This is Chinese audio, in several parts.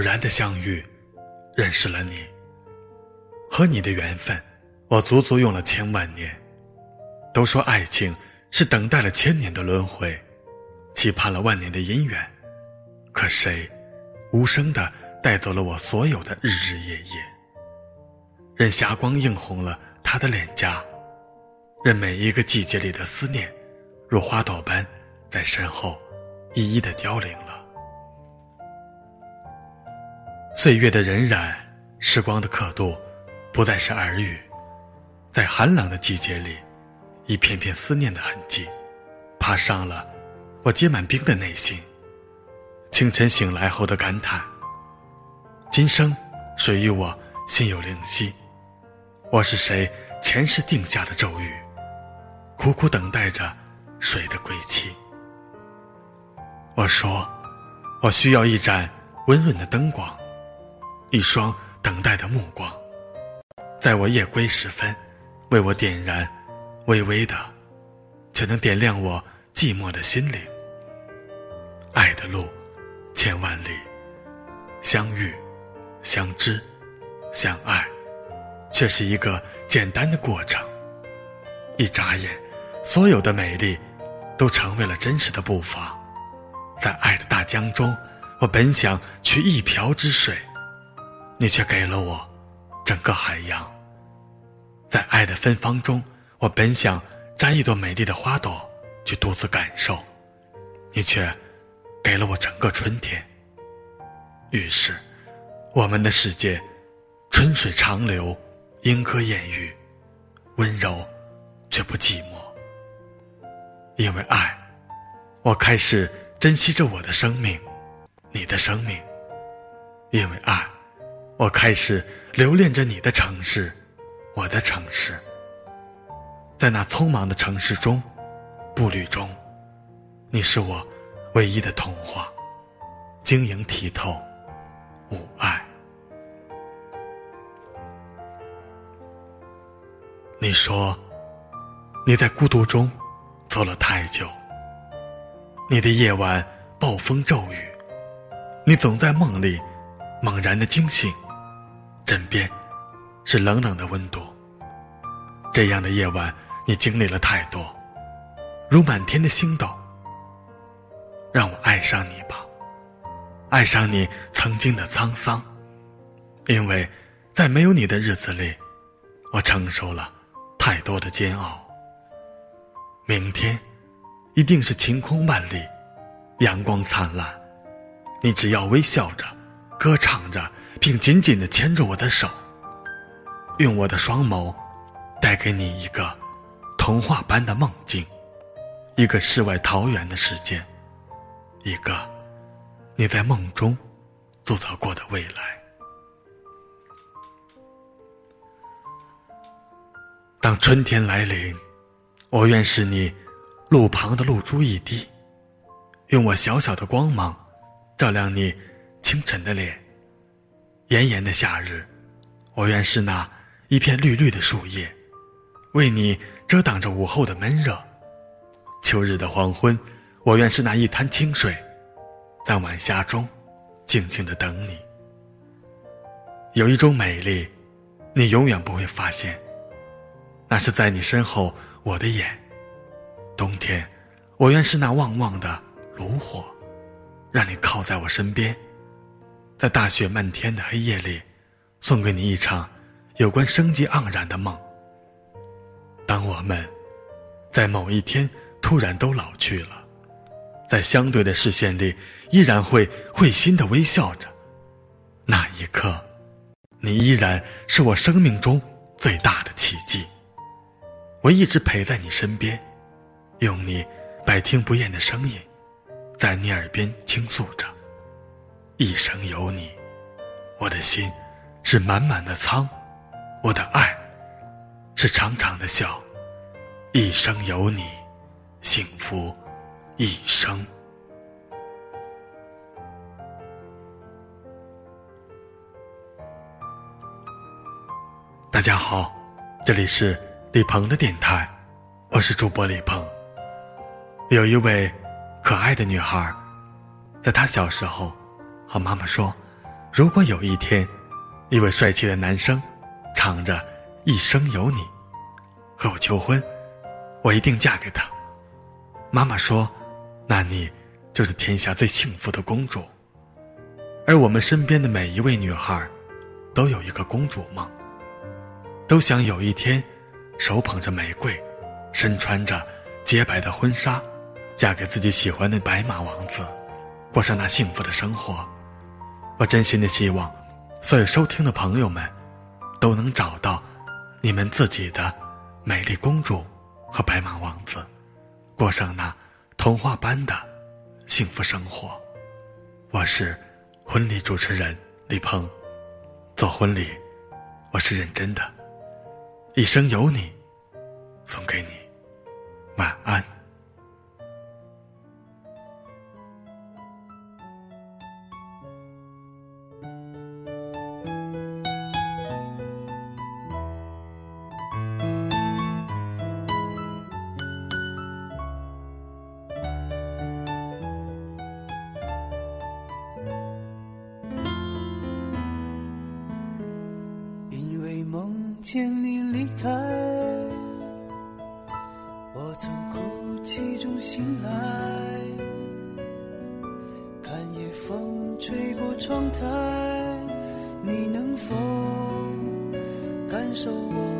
偶然的相遇，认识了你。和你的缘分，我足足用了千万年。都说爱情是等待了千年的轮回，期盼了万年的姻缘，可谁无声的带走了我所有的日日夜夜？任霞光映红了他的脸颊，任每一个季节里的思念，如花朵般在身后一一的凋零了。岁月的荏苒，时光的刻度，不再是耳语，在寒冷的季节里。一片片思念的痕迹，爬上了我结满冰的内心。清晨醒来后的感叹：今生谁与我心有灵犀？我是谁前世定下的咒语？苦苦等待着谁的归期？我说，我需要一盏温润的灯光，一双等待的目光，在我夜归时分，为我点燃。微微的，却能点亮我寂寞的心灵。爱的路，千万里，相遇、相知、相爱，却是一个简单的过程。一眨眼，所有的美丽，都成为了真实的步伐。在爱的大江中，我本想取一瓢之水，你却给了我整个海洋。在爱的芬芳中。我本想摘一朵美丽的花朵去独自感受，你却给了我整个春天。于是，我们的世界春水长流，莺歌燕语，温柔却不寂寞。因为爱，我开始珍惜着我的生命，你的生命。因为爱，我开始留恋着你的城市，我的城市。在那匆忙的城市中，步履中，你是我唯一的童话，晶莹剔透，无爱。你说，你在孤独中走了太久。你的夜晚暴风骤雨，你总在梦里猛然的惊醒，枕边是冷冷的温度。这样的夜晚。你经历了太多，如满天的星斗。让我爱上你吧，爱上你曾经的沧桑，因为在没有你的日子里，我承受了太多的煎熬。明天一定是晴空万里，阳光灿烂。你只要微笑着，歌唱着，并紧紧的牵着我的手，用我的双眸带给你一个。童话般的梦境，一个世外桃源的世界，一个你在梦中塑造过的未来。当春天来临，我愿是你路旁的露珠一滴，用我小小的光芒照亮你清晨的脸。炎炎的夏日，我愿是那一片绿绿的树叶。为你遮挡着午后的闷热，秋日的黄昏，我愿是那一滩清水，在晚霞中静静的等你。有一种美丽，你永远不会发现，那是在你身后我的眼。冬天，我愿是那旺旺的炉火，让你靠在我身边，在大雪漫天的黑夜里，送给你一场有关生机盎然的梦。当我们在某一天突然都老去了，在相对的视线里，依然会会心的微笑着。那一刻，你依然是我生命中最大的奇迹。我一直陪在你身边，用你百听不厌的声音，在你耳边倾诉着。一生有你，我的心是满满的仓，我的爱。是长长的笑，一生有你，幸福一生。大家好，这里是李鹏的电台，我是主播李鹏。有一位可爱的女孩，在她小时候和妈妈说：“如果有一天，一位帅气的男生唱着《一生有你》和我求婚，我一定嫁给他。妈妈说：“那你就是天下最幸福的公主。”而我们身边的每一位女孩，都有一个公主梦，都想有一天，手捧着玫瑰，身穿着洁白的婚纱，嫁给自己喜欢的白马王子，过上那幸福的生活。我真心的希望，所有收听的朋友们，都能找到你们自己的美丽公主和白马王子，过上那童话般的幸福生活。我是婚礼主持人李鹏，做婚礼，我是认真的，一生有你，送给你，晚安。见你离开，我从哭泣中醒来，看夜风吹过窗台，你能否感受我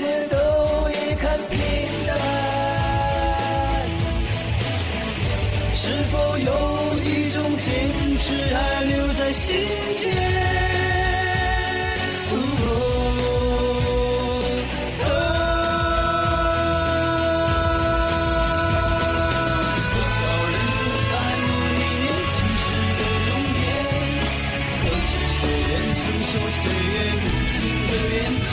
切都已看平淡，是否有一种坚持还留在心间？岁月无情的变迁